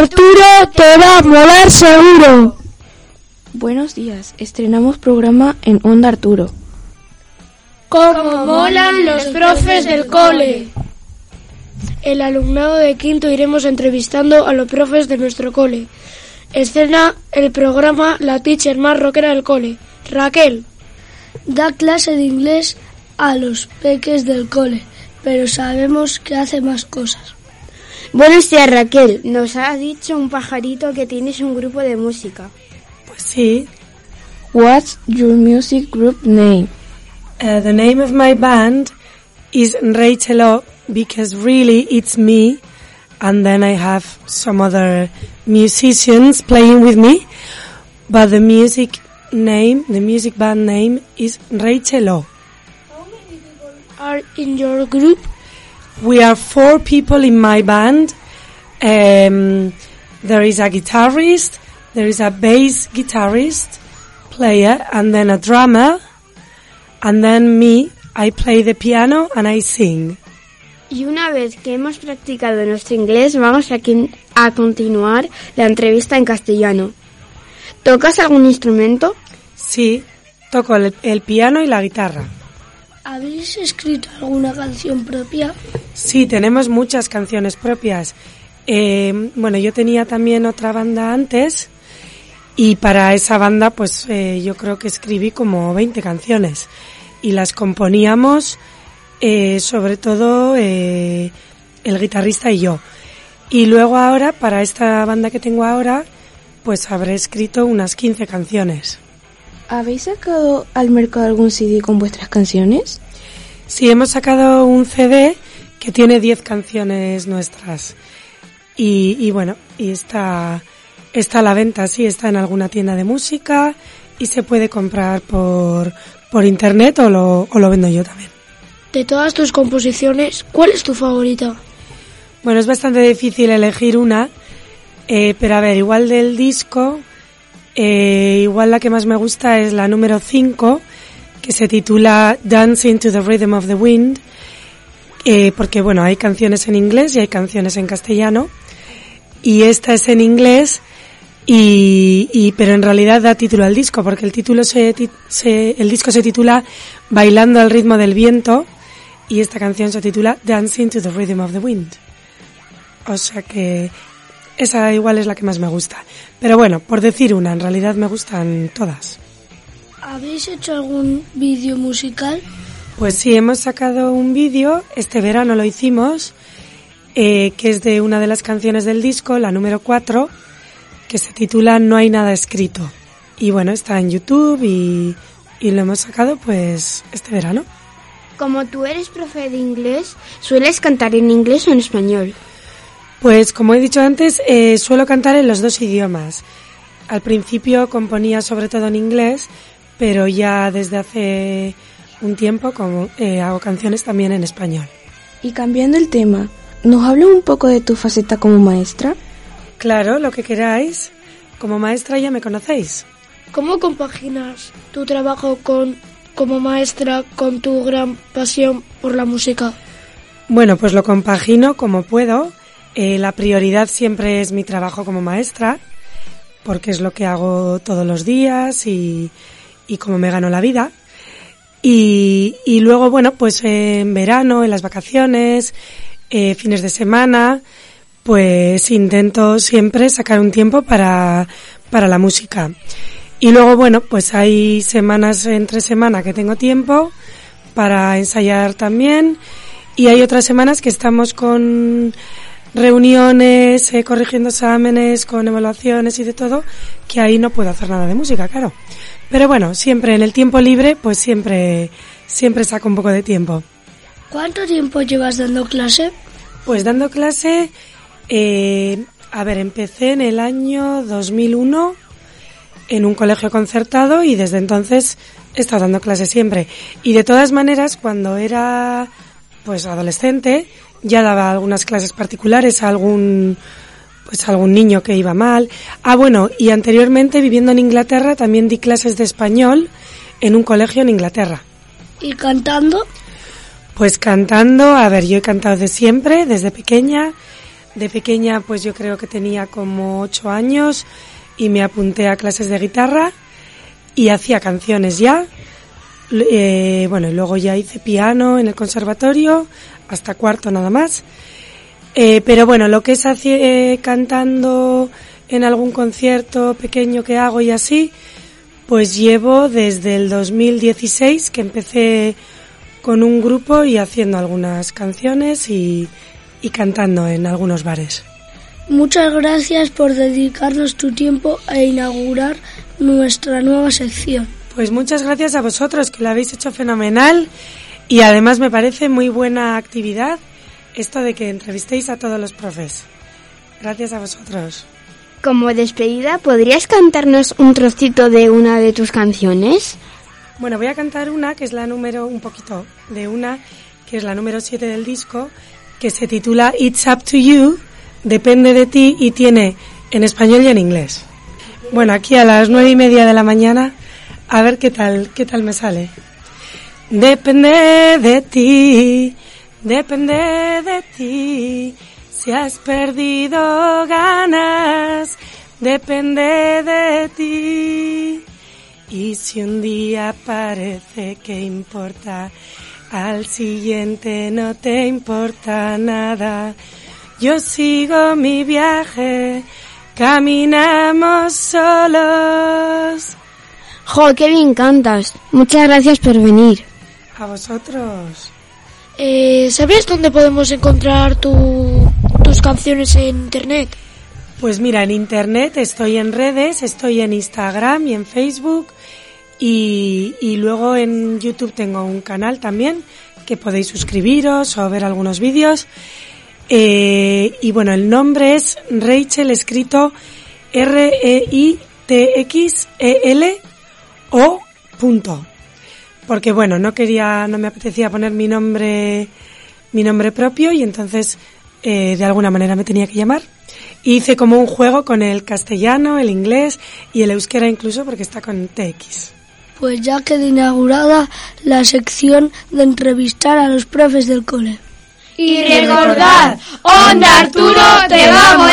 Arturo te va a molar seguro. Buenos días, estrenamos programa en Onda Arturo. Como molan los profes del cole. El alumnado de quinto iremos entrevistando a los profes de nuestro cole. Escena el programa La teacher más rockera del cole, Raquel. Da clase de inglés a los peques del cole, pero sabemos que hace más cosas. Buenos días Raquel, nos ha dicho un pajarito que tienes un grupo de música. Pues sí. What's your music group name? Uh, the name of my band is Rachel O because really it's me and then I have some other musicians playing with me but the music name, the music band name is Rachel O. How many people are in your group? We are four people in my band. Um, there is a guitarist, there is a bass guitarist player, and then a drummer, and then me. I play the piano and I sing. Y una vez que hemos practicado nuestro inglés, vamos a, a continuar la entrevista en castellano. ¿Tocas algún instrumento? Sí, toco el, el piano y la guitarra. ¿Habéis escrito alguna canción propia? Sí, tenemos muchas canciones propias. Eh, bueno, yo tenía también otra banda antes y para esa banda pues eh, yo creo que escribí como 20 canciones y las componíamos eh, sobre todo eh, el guitarrista y yo. Y luego ahora, para esta banda que tengo ahora, pues habré escrito unas 15 canciones. ¿Habéis sacado al mercado algún CD con vuestras canciones? Sí, hemos sacado un CD que tiene 10 canciones nuestras. Y, y, bueno, y está, está a la venta, sí, está en alguna tienda de música y se puede comprar por, por internet o lo, o lo vendo yo también. De todas tus composiciones, ¿cuál es tu favorita? Bueno, es bastante difícil elegir una, eh, pero a ver, igual del disco, eh, igual la que más me gusta es la número 5, que se titula Dancing to the Rhythm of the Wind, eh, porque bueno, hay canciones en inglés y hay canciones en castellano, y esta es en inglés, y, pero en realidad da título al disco, porque el título se, se, el disco se titula Bailando al ritmo del viento, y esta canción se titula Dancing to the Rhythm of the Wind. O sea que esa igual es la que más me gusta. Pero bueno, por decir una, en realidad me gustan todas. ¿Habéis hecho algún vídeo musical? Pues sí, hemos sacado un vídeo, este verano lo hicimos, eh, que es de una de las canciones del disco, la número 4, que se titula No hay nada escrito. Y bueno, está en YouTube y, y lo hemos sacado pues este verano. Como tú eres profe de inglés, ¿sueles cantar en inglés o en español? Pues como he dicho antes, eh, suelo cantar en los dos idiomas. Al principio componía sobre todo en inglés, pero ya desde hace un tiempo como, eh, hago canciones también en español. Y cambiando el tema, ¿nos habla un poco de tu faceta como maestra? Claro, lo que queráis. Como maestra ya me conocéis. ¿Cómo compaginas tu trabajo con como maestra con tu gran pasión por la música? Bueno, pues lo compagino como puedo. Eh, la prioridad siempre es mi trabajo como maestra, porque es lo que hago todos los días y, y como me gano la vida. Y, y luego, bueno, pues en verano, en las vacaciones, eh, fines de semana, pues intento siempre sacar un tiempo para, para la música. Y luego, bueno, pues hay semanas entre semana que tengo tiempo para ensayar también. Y hay otras semanas que estamos con reuniones, eh, corrigiendo exámenes, con evaluaciones y de todo, que ahí no puedo hacer nada de música, claro. Pero bueno, siempre en el tiempo libre, pues siempre, siempre saco un poco de tiempo. ¿Cuánto tiempo llevas dando clase? Pues dando clase, eh, a ver, empecé en el año 2001 en un colegio concertado y desde entonces he estado dando clases siempre. Y de todas maneras, cuando era pues adolescente, ya daba algunas clases particulares a algún pues a algún niño que iba mal. Ah, bueno, y anteriormente viviendo en Inglaterra también di clases de español en un colegio en Inglaterra. ¿Y cantando? Pues cantando, a ver, yo he cantado de siempre, desde pequeña. De pequeña, pues yo creo que tenía como ocho años y me apunté a clases de guitarra y hacía canciones ya. Eh, bueno, luego ya hice piano en el conservatorio, hasta cuarto nada más. Eh, pero bueno, lo que es eh, cantando en algún concierto pequeño que hago y así, pues llevo desde el 2016 que empecé con un grupo y haciendo algunas canciones y, y cantando en algunos bares. Muchas gracias por dedicarnos tu tiempo e inaugurar nuestra nueva sección. Pues muchas gracias a vosotros que lo habéis hecho fenomenal y además me parece muy buena actividad esto de que entrevistéis a todos los profes. Gracias a vosotros. Como despedida, ¿podrías cantarnos un trocito de una de tus canciones? Bueno, voy a cantar una que es la número, un poquito de una, que es la número 7 del disco, que se titula It's Up to You, Depende de ti y tiene en español y en inglés. Bueno, aquí a las nueve y media de la mañana, a ver qué tal, qué tal me sale. Depende de ti, depende de ti. Si has perdido ganas, depende de ti. Y si un día parece que importa, al siguiente no te importa nada. Yo sigo mi viaje, caminamos solos. ¡Jo, qué bien cantas! Muchas gracias por venir. A vosotros. Eh, ¿Sabes dónde podemos encontrar tus canciones en internet? Pues mira, en internet estoy en redes, estoy en Instagram y en Facebook y, y luego en YouTube tengo un canal también que podéis suscribiros o ver algunos vídeos. Eh, y bueno, el nombre es Rachel escrito R-E-I-T-X-E-L o punto. Porque bueno, no quería, no me apetecía poner mi nombre, mi nombre propio y entonces eh, de alguna manera me tenía que llamar. hice como un juego con el castellano, el inglés y el euskera incluso porque está con TX. Pues ya queda inaugurada la sección de entrevistar a los profes del cole. Y recordad, Onda Arturo, te vamos.